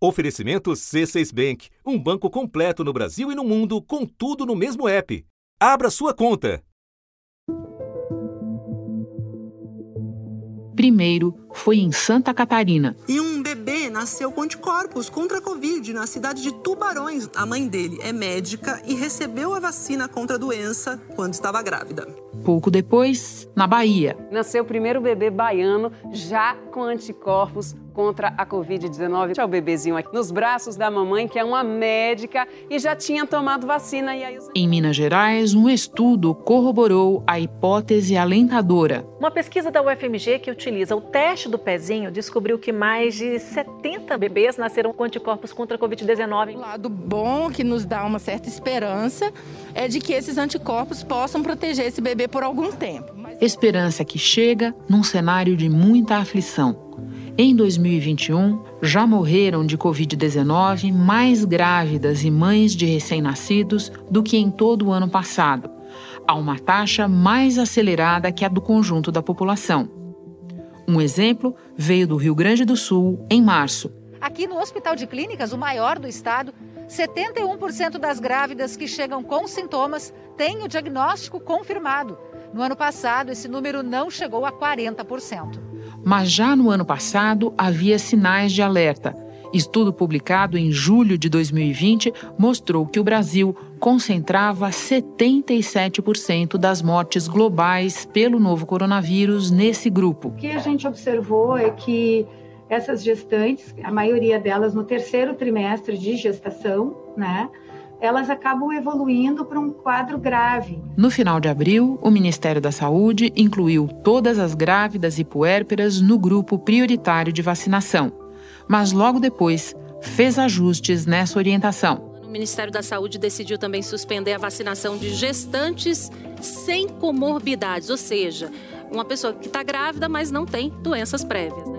Oferecimento C6 Bank, um banco completo no Brasil e no mundo, com tudo no mesmo app. Abra sua conta. Primeiro foi em Santa Catarina. E um bebê nasceu com anticorpos contra a Covid na cidade de Tubarões. A mãe dele é médica e recebeu a vacina contra a doença quando estava grávida. Pouco depois, na Bahia. Nasceu o primeiro bebê baiano já com anticorpos contra a Covid-19. Tinha o bebezinho aqui nos braços da mamãe, que é uma médica e já tinha tomado vacina. E aí... Em Minas Gerais, um estudo corroborou a hipótese alentadora. Uma pesquisa da UFMG que utiliza o teste do pezinho descobriu que mais de 70 bebês nasceram com anticorpos contra a Covid-19. O lado bom que nos dá uma certa esperança é de que esses anticorpos possam proteger esse bebê por algum tempo. Esperança que chega num cenário de muita aflição. Em 2021, já morreram de Covid-19 mais grávidas e mães de recém-nascidos do que em todo o ano passado, a uma taxa mais acelerada que a do conjunto da população. Um exemplo veio do Rio Grande do Sul em março. Aqui no Hospital de Clínicas, o maior do estado, 71% das grávidas que chegam com sintomas têm o diagnóstico confirmado. No ano passado, esse número não chegou a 40%. Mas já no ano passado havia sinais de alerta. Estudo publicado em julho de 2020 mostrou que o Brasil concentrava 77% das mortes globais pelo novo coronavírus nesse grupo. O que a gente observou é que essas gestantes, a maioria delas no terceiro trimestre de gestação, né? Elas acabam evoluindo para um quadro grave. No final de abril, o Ministério da Saúde incluiu todas as grávidas e puérperas no grupo prioritário de vacinação, mas logo depois fez ajustes nessa orientação. O Ministério da Saúde decidiu também suspender a vacinação de gestantes sem comorbidades, ou seja, uma pessoa que está grávida, mas não tem doenças prévias. Né?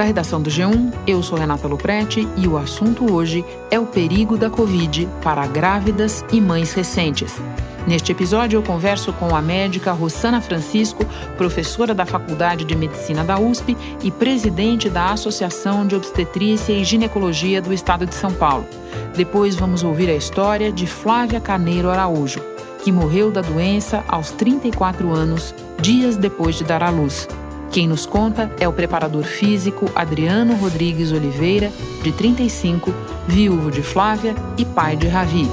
Da redação do G1, eu sou Renata Luprete e o assunto hoje é o perigo da Covid para grávidas e mães recentes. Neste episódio, eu converso com a médica Rosana Francisco, professora da Faculdade de Medicina da USP e presidente da Associação de Obstetrícia e Ginecologia do Estado de São Paulo. Depois, vamos ouvir a história de Flávia Carneiro Araújo, que morreu da doença aos 34 anos, dias depois de dar à luz. Quem nos conta é o preparador físico Adriano Rodrigues Oliveira, de 35, viúvo de Flávia e pai de Ravi.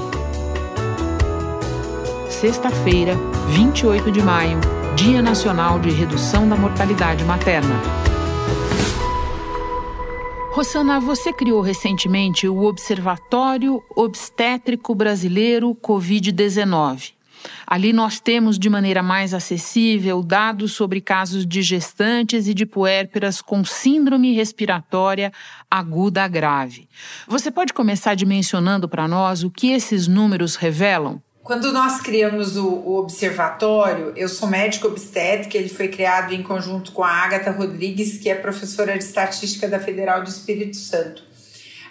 Sexta-feira, 28 de maio, Dia Nacional de Redução da Mortalidade Materna. Rosana, você criou recentemente o Observatório Obstétrico Brasileiro Covid-19. Ali nós temos de maneira mais acessível dados sobre casos de gestantes e de puérperas com síndrome respiratória aguda grave. Você pode começar dimensionando para nós o que esses números revelam? Quando nós criamos o, o, observatório, eu sou médico obstétrica, ele foi criado em conjunto com a Agatha Rodrigues, que é professora de estatística da Federal do Espírito Santo.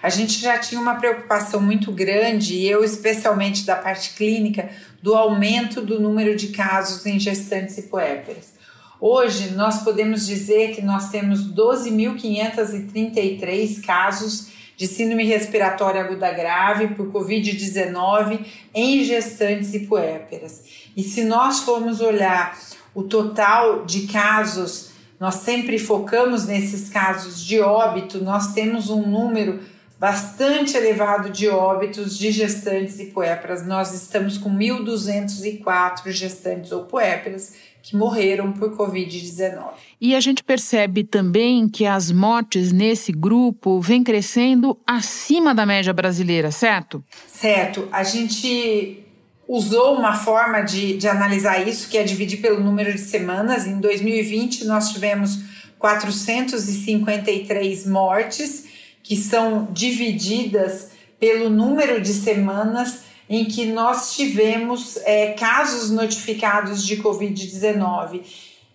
A gente já tinha uma preocupação muito grande, e eu especialmente da parte clínica, do aumento do número de casos em gestantes e puérperas. Hoje, nós podemos dizer que nós temos 12.533 casos de síndrome respiratória aguda grave por Covid-19 em gestantes e puérperas. E se nós formos olhar o total de casos, nós sempre focamos nesses casos de óbito, nós temos um número bastante elevado de óbitos de gestantes e puérperas. Nós estamos com 1.204 gestantes ou puérperas que morreram por Covid-19. E a gente percebe também que as mortes nesse grupo vêm crescendo acima da média brasileira, certo? Certo. A gente usou uma forma de, de analisar isso, que é dividir pelo número de semanas. Em 2020, nós tivemos 453 mortes que são divididas pelo número de semanas em que nós tivemos é, casos notificados de Covid-19,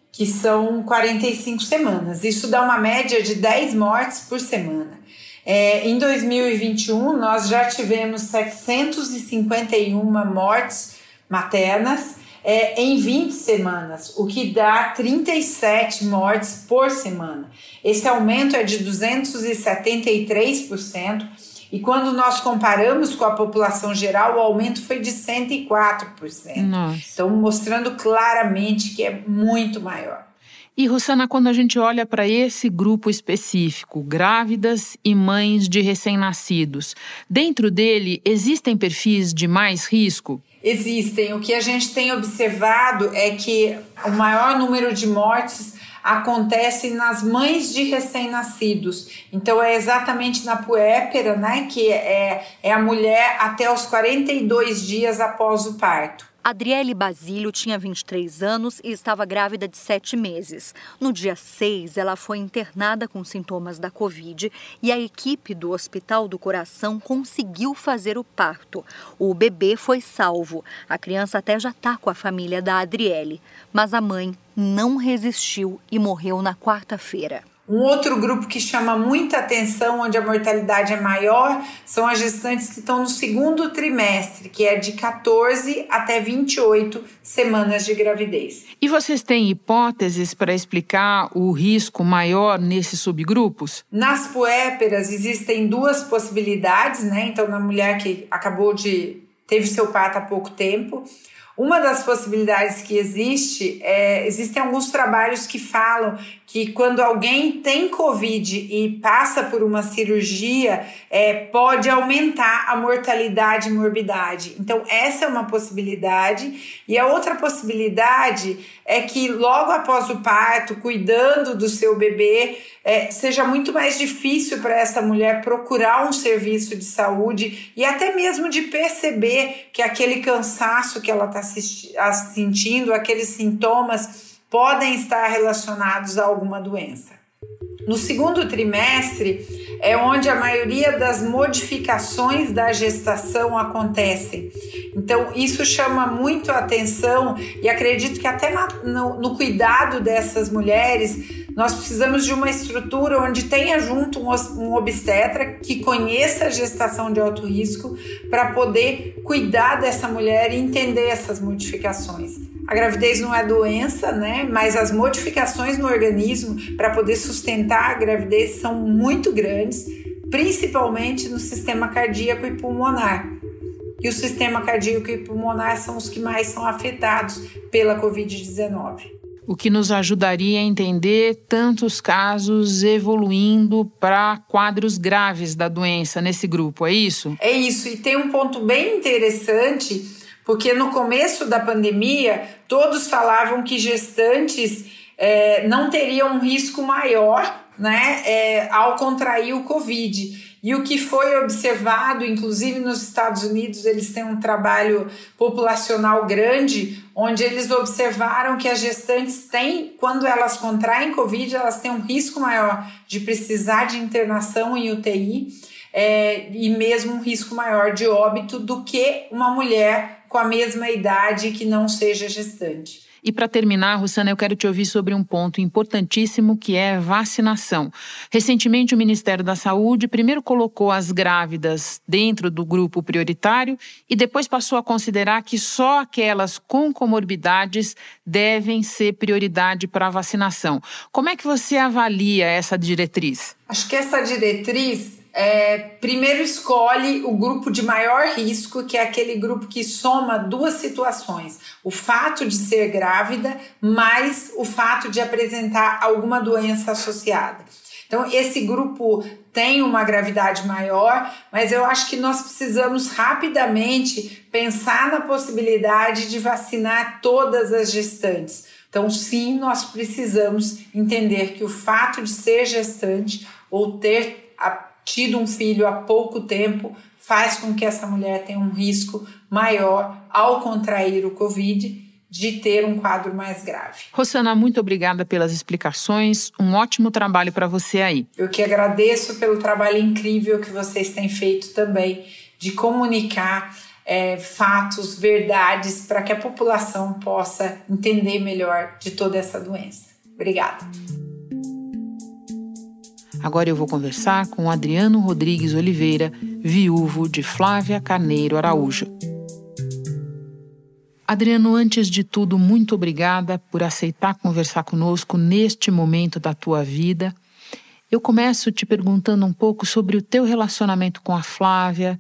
que são 45 semanas. Isso dá uma média de 10 mortes por semana. É, em 2021, nós já tivemos 751 mortes maternas é, em 20 semanas, o que dá 37 mortes por semana. Esse aumento é de 273%. E quando nós comparamos com a população geral, o aumento foi de 104%. Nossa. Então, mostrando claramente que é muito maior. E, Rosana, quando a gente olha para esse grupo específico, grávidas e mães de recém-nascidos, dentro dele existem perfis de mais risco? Existem. O que a gente tem observado é que o maior número de mortes acontece nas mães de recém-nascidos. Então é exatamente na puérpera, né, que é, é a mulher até os 42 dias após o parto. Adriele Basílio tinha 23 anos e estava grávida de 7 meses. No dia 6, ela foi internada com sintomas da Covid e a equipe do Hospital do Coração conseguiu fazer o parto. O bebê foi salvo. A criança até já está com a família da Adriele, mas a mãe não resistiu e morreu na quarta-feira. Um outro grupo que chama muita atenção, onde a mortalidade é maior, são as gestantes que estão no segundo trimestre, que é de 14 até 28 semanas de gravidez. E vocês têm hipóteses para explicar o risco maior nesses subgrupos? Nas puéperas existem duas possibilidades, né? Então, na mulher que acabou de teve seu parto há pouco tempo, uma das possibilidades que existe é existem alguns trabalhos que falam que quando alguém tem Covid e passa por uma cirurgia, é, pode aumentar a mortalidade e morbidade. Então, essa é uma possibilidade. E a outra possibilidade é que logo após o parto, cuidando do seu bebê, é, seja muito mais difícil para essa mulher procurar um serviço de saúde e até mesmo de perceber que aquele cansaço que ela está sentindo, aqueles sintomas, podem estar relacionados a alguma doença. No segundo trimestre é onde a maioria das modificações da gestação acontecem. Então, isso chama muito a atenção e acredito que até no, no cuidado dessas mulheres, nós precisamos de uma estrutura onde tenha junto um, obstetra que conheça a gestação de alto risco para poder cuidar dessa mulher e entender essas modificações. A gravidez não é doença, né? Mas as modificações no organismo para poder sustentar a gravidez são muito grandes, principalmente no sistema cardíaco e pulmonar. E o sistema cardíaco e pulmonar são os que mais são afetados pela Covid-19 o que nos ajudaria a entender tantos casos evoluindo para quadros graves da doença nesse grupo, é isso? É isso, e tem um ponto bem interessante porque no começo da pandemia, todos falavam que gestantes é, não teriam um risco maior né, é, ao contrair o Covid. E o que foi observado, inclusive nos Estados Unidos, eles têm um trabalho populacional grande, onde eles observaram que as gestantes têm, quando elas contraem Covid, elas têm um risco maior de precisar de internação em UTI é, e mesmo um risco maior de óbito do que uma mulher com a mesma idade que não seja gestante. E para terminar, Rosana, eu quero te ouvir sobre um ponto importantíssimo que é vacinação. Recentemente, o Ministério da Saúde primeiro colocou as grávidas dentro do grupo prioritário e depois passou a considerar que só aquelas com comorbidades devem ser prioridade para a vacinação. Como é que você avalia essa diretriz? Acho que essa diretriz é, primeiro escolhe o grupo de maior risco, que é aquele grupo que soma duas situações: o fato de ser grávida, mais o fato de apresentar alguma doença associada. Então, esse grupo tem uma gravidade maior, mas eu acho que nós precisamos rapidamente pensar na possibilidade de vacinar todas as gestantes. Então, sim, nós precisamos entender que o fato de ser gestante ou ter a tido um filho há pouco tempo faz com que essa mulher tenha um risco maior ao contrair o Covid de ter um quadro mais grave. Rosana, muito obrigada pelas explicações. Um ótimo trabalho para você aí. Eu que agradeço pelo trabalho incrível que vocês têm feito também de comunicar é, fatos, verdades, para que a população possa entender melhor de toda essa doença. Obrigada. Agora eu vou conversar com Adriano Rodrigues Oliveira, viúvo de Flávia Carneiro Araújo. Adriano, antes de tudo, muito obrigada por aceitar conversar conosco neste momento da tua vida. Eu começo te perguntando um pouco sobre o teu relacionamento com a Flávia,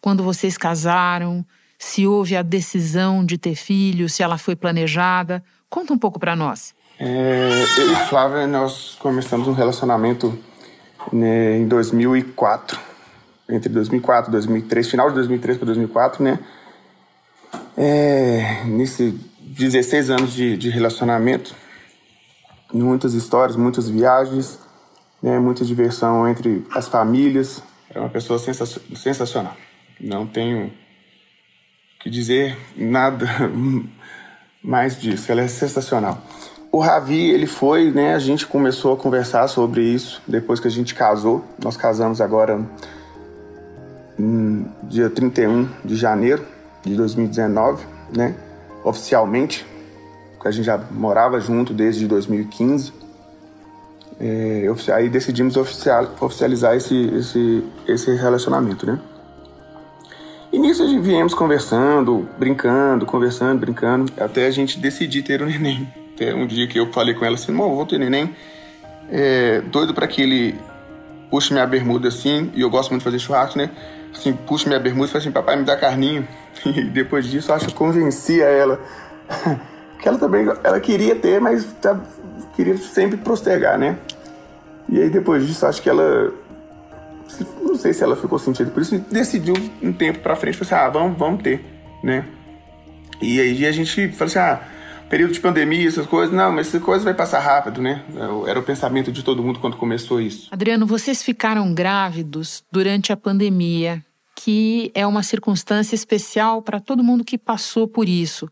quando vocês casaram, se houve a decisão de ter filhos, se ela foi planejada. Conta um pouco para nós. É, eu e Flávia, nós começamos um relacionamento né, em 2004, entre 2004 e 2003, final de 2003 para 2004, né? É, nesse 16 anos de, de relacionamento, muitas histórias, muitas viagens, né, muita diversão entre as famílias. É uma pessoa sensacional. Não tenho que dizer nada mais disso. Ela é sensacional. O Ravi, ele foi, né? A gente começou a conversar sobre isso depois que a gente casou. Nós casamos agora no dia 31 de janeiro de 2019, né? Oficialmente, porque a gente já morava junto desde 2015. É, aí decidimos oficial, oficializar esse, esse, esse relacionamento, né? E nisso a gente viemos conversando, brincando, conversando, brincando, até a gente decidir ter o um neném. Até um dia que eu falei com ela assim, irmão, vou ter neném. É, doido para que ele puxe minha bermuda assim, e eu gosto muito de fazer churrasco, né? Assim, puxe minha bermuda e fala assim, papai, me dá carninho. E depois disso, acho que convencia ela. que ela também, ela queria ter, mas tá, queria sempre postergar, né? E aí depois disso, acho que ela não sei se ela ficou sentida por isso, decidiu um tempo pra frente, falou assim, ah, vamos, vamos ter, né? E aí a gente falou assim, ah, período de pandemia, essas coisas, não, mas essa coisa vai passar rápido, né? Era o pensamento de todo mundo quando começou isso. Adriano, vocês ficaram grávidos durante a pandemia, que é uma circunstância especial para todo mundo que passou por isso.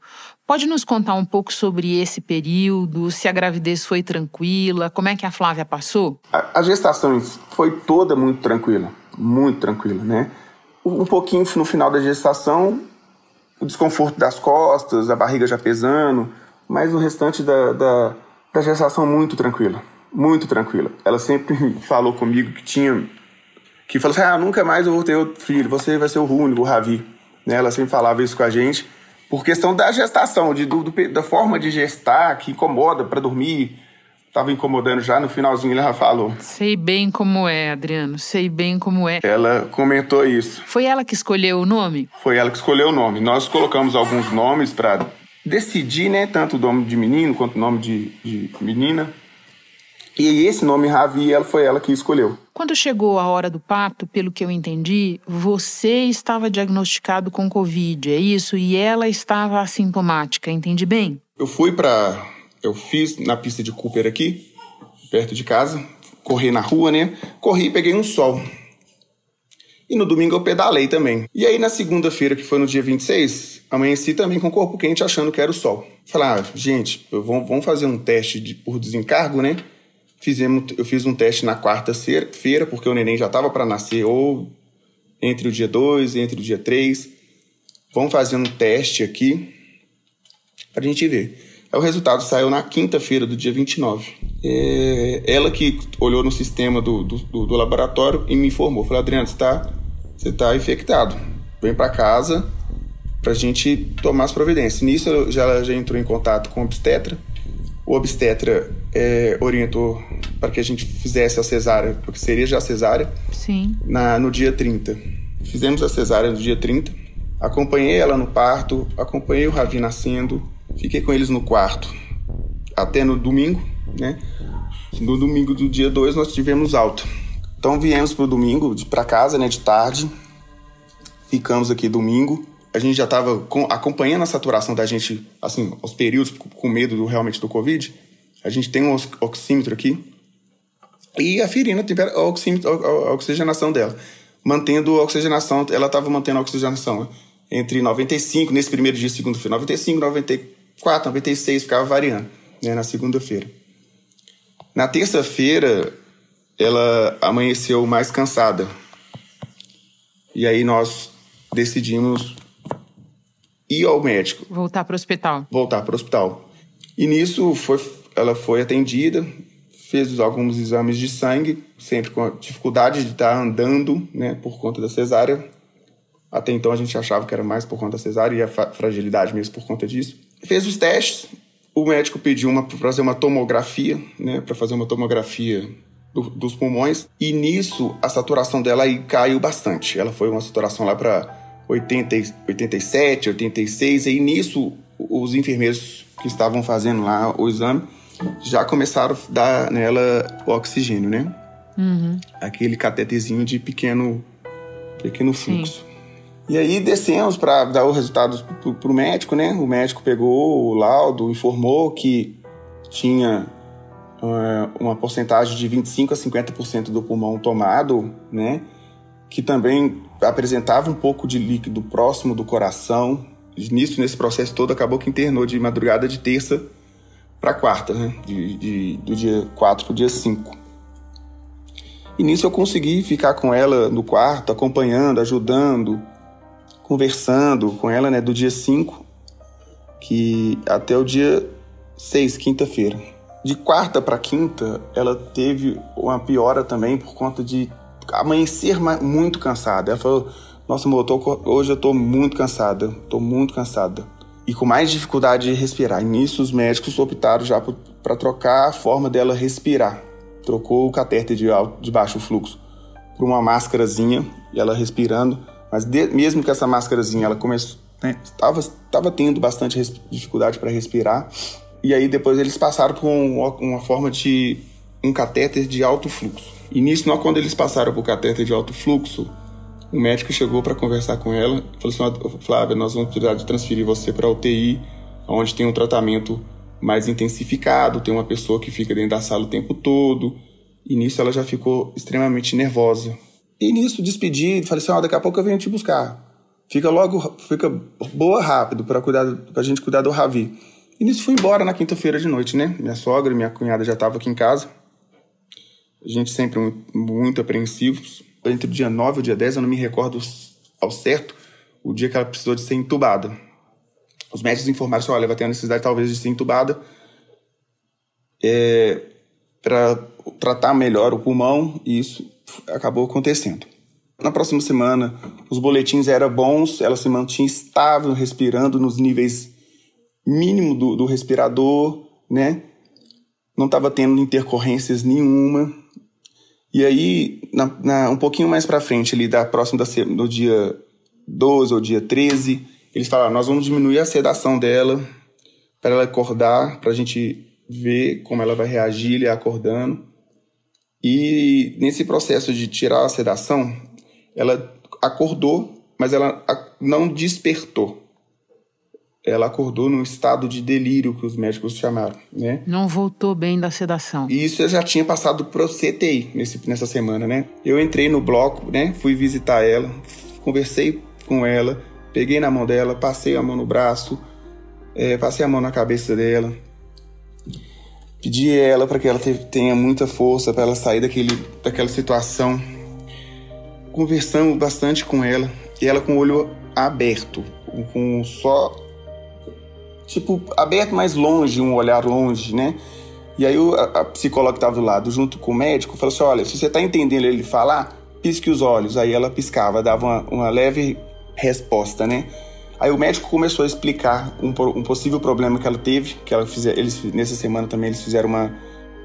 Pode nos contar um pouco sobre esse período, se a gravidez foi tranquila, como é que a Flávia passou? A, a gestação foi toda muito tranquila, muito tranquila, né? Um pouquinho no final da gestação, o desconforto das costas, a barriga já pesando, mas o restante da, da, da gestação muito tranquila, muito tranquila. Ela sempre falou comigo que tinha, que falou assim, ah, nunca mais eu vou ter outro filho, você vai ser o único, o Ravi. Né? Ela sempre falava isso com a gente por questão da gestação, de, do, do, da forma de gestar, que incomoda para dormir. Tava incomodando já, no finalzinho ela falou. Sei bem como é, Adriano, sei bem como é. Ela comentou isso. Foi ela que escolheu o nome? Foi ela que escolheu o nome. Nós colocamos alguns nomes para decidir, né, tanto o nome de menino quanto o nome de, de menina. E esse nome Ravi, ela foi ela que escolheu. Quando chegou a hora do parto, pelo que eu entendi, você estava diagnosticado com Covid, é isso? E ela estava assintomática, entendi bem? Eu fui para. Eu fiz na pista de Cooper aqui, perto de casa, corri na rua, né? Corri e peguei um sol. E no domingo eu pedalei também. E aí na segunda-feira, que foi no dia 26, amanheci também com o corpo quente achando que era o sol. Falei, ah, gente, vamos fazer um teste de, por desencargo, né? Fizemos, eu fiz um teste na quarta-feira, porque o neném já estava para nascer, ou entre o dia 2 e entre o dia 3. Vamos fazer um teste aqui para a gente ver. O resultado saiu na quinta-feira do dia 29. É, ela que olhou no sistema do, do, do, laboratório e me informou. Falou, Adriano, você está você tá infectado. Vem para casa para a gente tomar as providências. Nisso, já, já entrou em contato com o obstetra o obstetra é, orientou para que a gente fizesse a cesárea, porque seria já a cesárea, Sim. Na, no dia 30. Fizemos a cesárea no dia 30. Acompanhei ela no parto, acompanhei o Ravi nascendo, fiquei com eles no quarto até no domingo, né? No domingo do dia 2 nós tivemos alta. Então viemos pro domingo, para casa, né, de tarde. Ficamos aqui domingo a gente já estava acompanhando a saturação da gente, assim, aos períodos com medo do, realmente do Covid. A gente tem um oxímetro aqui e aferindo a, a, a oxigenação dela. Mantendo a oxigenação, ela estava mantendo a oxigenação entre 95, nesse primeiro dia, segundo-feira, 95, 94, 96, ficava variando, né, na segunda-feira. Na terça-feira, ela amanheceu mais cansada. E aí nós decidimos ir ao médico. Voltar para o hospital. Voltar para o hospital. E nisso foi, ela foi atendida, fez alguns exames de sangue, sempre com dificuldade de estar andando, né, por conta da cesárea. Até então a gente achava que era mais por conta da cesárea e a fragilidade mesmo por conta disso. Fez os testes, o médico pediu para fazer uma tomografia, né, para fazer uma tomografia do, dos pulmões, e nisso a saturação dela aí caiu bastante. Ela foi uma saturação lá para 87, 86, e nisso os enfermeiros que estavam fazendo lá o exame já começaram a dar nela o oxigênio, né? Uhum. Aquele catetezinho de pequeno, pequeno fluxo. Sim. E aí descemos para dar os resultados para o médico, né? O médico pegou o laudo, informou que tinha uma porcentagem de 25 a 50% do pulmão tomado, né? Que também apresentava um pouco de líquido próximo do coração. Nisso, nesse processo todo, acabou que internou de madrugada de terça para quarta, né? De, de, do dia 4 para o dia 5. E nisso eu consegui ficar com ela no quarto, acompanhando, ajudando, conversando com ela, né, do dia 5 que até o dia 6, quinta-feira. De quarta para quinta, ela teve uma piora também por conta de amanhecer muito cansada. Ela falou: Nossa, amor, eu tô, hoje eu tô muito cansada, tô muito cansada. E com mais dificuldade de respirar. E nisso, os médicos optaram já para trocar a forma dela respirar. Trocou o catéter de, alto, de baixo fluxo por uma máscarazinha e ela respirando. Mas de, mesmo com essa máscarazinha, ela começou, né, tava, tava tendo bastante dificuldade para respirar. E aí depois eles passaram por um, uma forma de um catéter de alto fluxo. E nisso, quando eles passaram por catéter de alto fluxo, o médico chegou para conversar com ela e falou assim: Flávia, nós vamos precisar de transferir você para UTI, onde tem um tratamento mais intensificado, tem uma pessoa que fica dentro da sala o tempo todo. E nisso ela já ficou extremamente nervosa. E nisso despedi, falei assim: oh, daqui a pouco eu venho te buscar. Fica logo, fica boa rápido para cuidar, gente cuidar do Ravi. E nisso fui embora na quinta-feira de noite, né? Minha sogra e minha cunhada já estavam aqui em casa. A gente sempre muito apreensivos. Entre o dia 9 e o dia 10, eu não me recordo ao certo o dia que ela precisou de ser entubada. Os médicos informaram assim, olha, vai ter a necessidade talvez de ser entubada é, para tratar melhor o pulmão e isso acabou acontecendo. Na próxima semana, os boletins eram bons, ela se mantinha estável, respirando nos níveis mínimo do, do respirador, né? Não estava tendo intercorrências nenhuma. E aí, na, na, um pouquinho mais para frente, ali da próxima da, do dia 12 ou dia 13, eles falaram: nós vamos diminuir a sedação dela para ela acordar, para a gente ver como ela vai reagir, ele acordando. E nesse processo de tirar a sedação, ela acordou, mas ela não despertou ela acordou num estado de delírio que os médicos chamaram, né? Não voltou bem da sedação. E isso eu já tinha passado pro CTI nesse, nessa semana, né? Eu entrei no bloco, né? Fui visitar ela, conversei com ela, peguei na mão dela, passei a mão no braço, é, passei a mão na cabeça dela, pedi a ela para que ela tenha muita força para ela sair daquele, daquela situação. Conversamos bastante com ela e ela com o olho aberto, com só tipo, aberto mais longe, um olhar longe, né? E aí a, a psicóloga que estava do lado, junto com o médico, falou assim: olha, se você está entendendo ele falar, pisque os olhos. Aí ela piscava, dava uma, uma leve resposta, né? Aí o médico começou a explicar um, um possível problema que ela teve, que ela fizer, eles nessa semana também eles fizeram uma,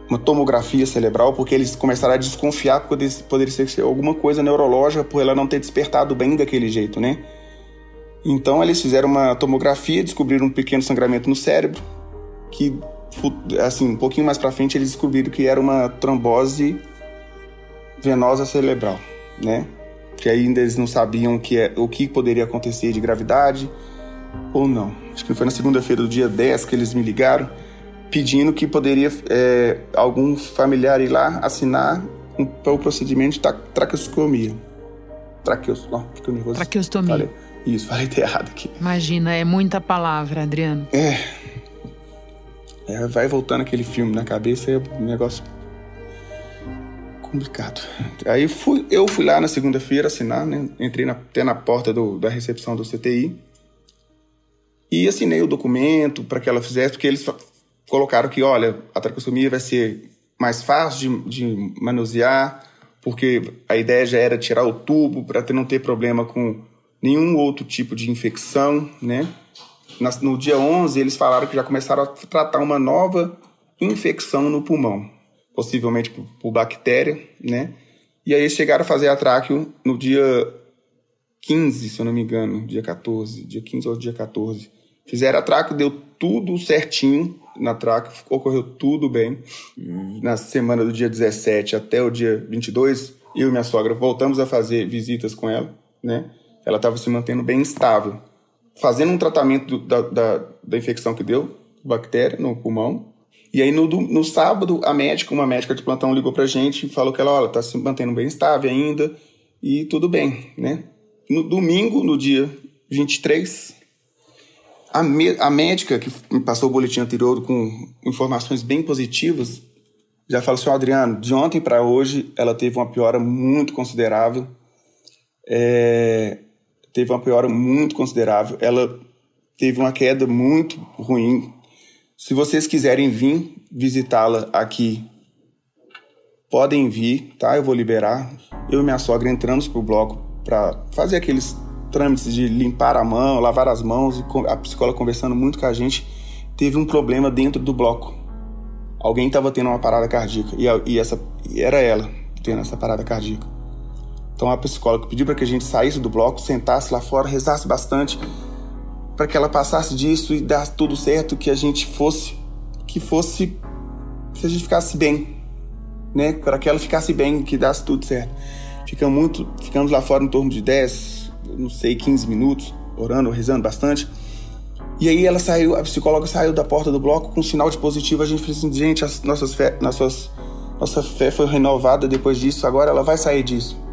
uma tomografia cerebral, porque eles começaram a desconfiar que poderia, poderia ser alguma coisa neurológica por ela não ter despertado bem daquele jeito, né? Então eles fizeram uma tomografia, descobriram um pequeno sangramento no cérebro, que assim, um pouquinho mais para frente eles descobriram que era uma trombose venosa cerebral, né? Que ainda eles não sabiam o que, é, o que poderia acontecer de gravidade ou não. Acho que foi na segunda-feira do dia 10 que eles me ligaram pedindo que poderia é, algum familiar ir lá assinar um, o procedimento de traqueostomia. Traqueos, oh, nervoso. Traqueostomia. Falei. Isso, falei errado aqui. Imagina, é muita palavra, Adriano. É. é vai voltando aquele filme na cabeça, é um negócio complicado. Aí fui, eu fui lá na segunda-feira assinar, né? Entrei na, até na porta do, da recepção do CTI e assinei o documento para que ela fizesse, porque eles colocaram que, olha, a tracostomia vai ser mais fácil de, de manusear, porque a ideia já era tirar o tubo para não ter problema com nenhum outro tipo de infecção, né? No dia 11, eles falaram que já começaram a tratar uma nova infecção no pulmão, possivelmente por, por bactéria, né? E aí eles chegaram a fazer a tráqueo no dia 15, se eu não me engano, dia 14, dia 15 ou dia 14. Fizeram a tráqueo, deu tudo certinho na tráqueo, ocorreu tudo bem. Na semana do dia 17 até o dia 22, eu e minha sogra voltamos a fazer visitas com ela, né? Ela estava se mantendo bem estável. Fazendo um tratamento da, da, da infecção que deu, bactéria no pulmão, e aí no, no sábado, a médica, uma médica de plantão ligou pra gente e falou que ela, olha, tá se mantendo bem estável ainda e tudo bem, né? No domingo, no dia 23, a, me, a médica que me passou o boletim anterior com informações bem positivas, já falou assim, Adriano, de ontem para hoje ela teve uma piora muito considerável. É, teve uma piora muito considerável. Ela teve uma queda muito ruim se vocês quiserem vir visitá-la aqui, podem vir, tá? Eu vou liberar. Eu e minha sogra entramos pro bloco para fazer aqueles trâmites de limpar a mão, lavar as mãos e a psicóloga conversando muito com a gente, teve um problema dentro do bloco. Alguém estava tendo uma parada cardíaca e, essa e era ela tendo essa parada cardíaca. Então a psicóloga pediu para que a gente saísse do bloco, sentasse lá fora, rezasse bastante para que ela passasse disso e dar tudo certo, que a gente fosse, que fosse, que a gente ficasse bem, né? Para que ela ficasse bem, que desse tudo certo. Ficamos muito, ficamos lá fora em torno de 10, não sei, 15 minutos, orando, rezando bastante. E aí ela saiu, a psicóloga saiu da porta do bloco com um sinal de positivo. A gente falou assim, gente, as nossas fé, nossas, nossa fé foi renovada depois disso, agora ela vai sair disso.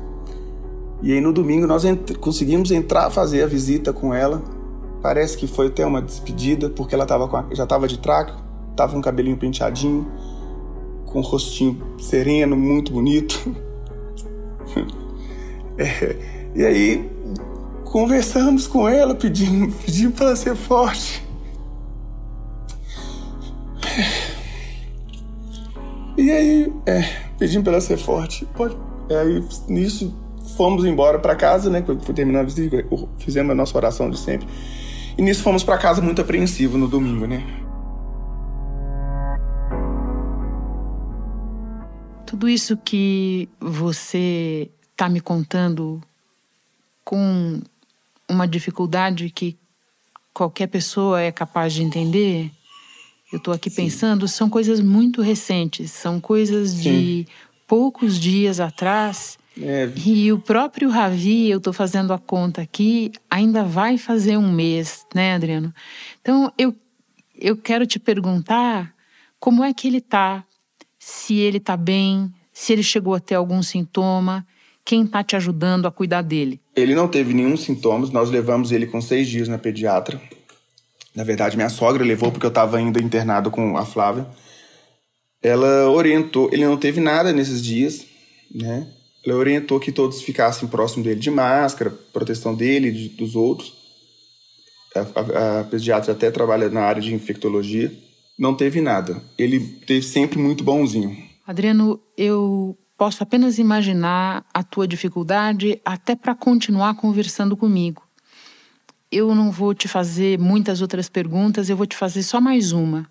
E aí no domingo nós ent conseguimos entrar, fazer a visita com ela Parece que foi até uma despedida, porque ela tava a, já estava de traco, estava com o cabelinho penteadinho, com um rostinho sereno, muito bonito. é, e aí conversamos com ela, pedimos, pedimos para ela ser forte. E aí, é, pedimos para ela ser forte. Pode, é, aí, nisso, fomos embora para casa, né? Terminando, fizemos a nossa oração de sempre. E nisso fomos para casa muito apreensivo no domingo, né? Tudo isso que você está me contando com uma dificuldade que qualquer pessoa é capaz de entender, eu estou aqui Sim. pensando, são coisas muito recentes, são coisas Sim. de poucos dias atrás é. E o próprio Ravi, eu estou fazendo a conta aqui, ainda vai fazer um mês, né, Adriano? Então eu, eu quero te perguntar como é que ele está, se ele está bem, se ele chegou a ter algum sintoma, quem está te ajudando a cuidar dele? Ele não teve nenhum sintoma, nós levamos ele com seis dias na pediatra. Na verdade, minha sogra levou porque eu estava ainda internado com a Flávia. Ela orientou, ele não teve nada nesses dias, né? Ela orientou que todos ficassem próximo dele de máscara, proteção dele e de, dos outros. A, a, a, pediatra até trabalha na área de infectologia. Não teve nada. Ele teve sempre muito bonzinho. Adriano, eu posso apenas imaginar a tua dificuldade até para continuar conversando comigo. Eu não vou te fazer muitas outras perguntas, eu vou te fazer só mais uma.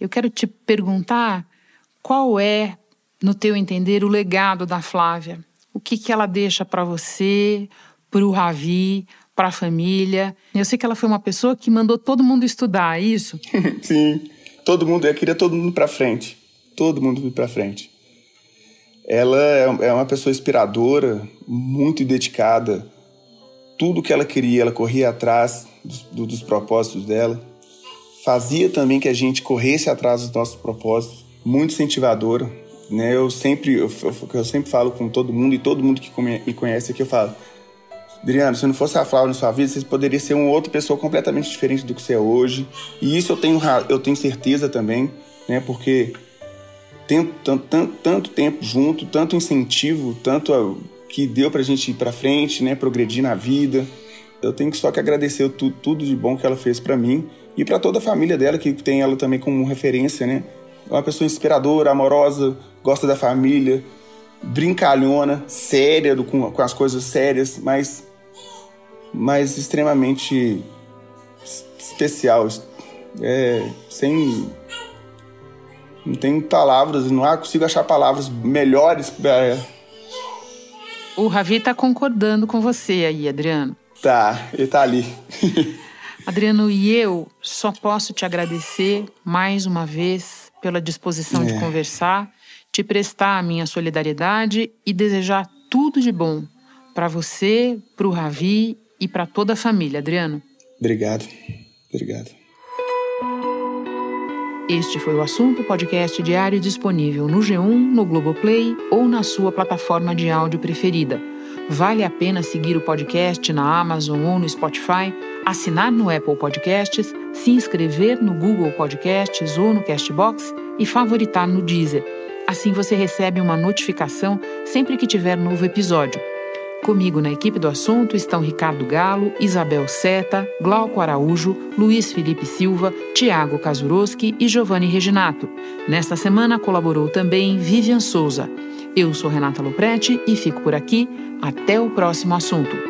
Eu quero te perguntar qual é no teu entender, o legado da Flávia? O que, que ela deixa para você, para o Ravi, para a família? Eu sei que ela foi uma pessoa que mandou todo mundo estudar, é isso? Sim, todo mundo, eu queria todo mundo para frente, todo mundo ir para frente. Ela é, é uma pessoa inspiradora, muito dedicada. Tudo que ela queria, ela corria atrás dos, dos propósitos dela. Fazia também que a gente corresse atrás dos nossos propósitos. Muito incentivadora, né? Eu sempre, eu, eu, sempre falo com todo mundo e todo mundo que me conhece aqui eu falo, Adriano, se não fosse a Flávia na sua vida, você poderia ser uma outra pessoa completamente diferente do que você é hoje. E isso eu tenho, eu tenho certeza também, né? Porque tanto, tanto, tanto tempo junto, tanto incentivo, tanto que deu pra gente ir pra frente, né? Progredir na vida. Eu tenho só que agradecer tudo, tudo de bom que ela fez para mim e para toda a família dela, que tem ela também como referência, né? É uma pessoa inspiradora, amorosa, gosta da família, brincalhona, séria com, com as coisas sérias, mas mas extremamente especial. É, sem. Não tem palavras, não consigo achar palavras melhores para. O Ravi está concordando com você aí, Adriano. Tá, ele tá ali. Adriano, e eu só posso te agradecer mais uma vez pela disposição é. de conversar, te prestar a minha solidariedade e desejar tudo de bom para você, para o Ravi e para toda a família, Adriano. Obrigado. Obrigado. Este foi o assunto podcast diário disponível no G1, no Globoplay ou na sua plataforma de áudio preferida. Vale a pena seguir o podcast na Amazon ou no Spotify, assinar no Apple Podcasts, se inscrever no Google Podcasts ou no Castbox e favoritar no Deezer. Assim você recebe uma notificação sempre que tiver novo episódio. Comigo na equipe do assunto estão Ricardo Galo, Isabel Seta, Glauco Araújo, Luiz Felipe Silva, Tiago Kazuroski e Giovanni Reginato. Nesta semana colaborou também Vivian Souza. Eu sou Renata Loprete e fico por aqui. Até o próximo assunto.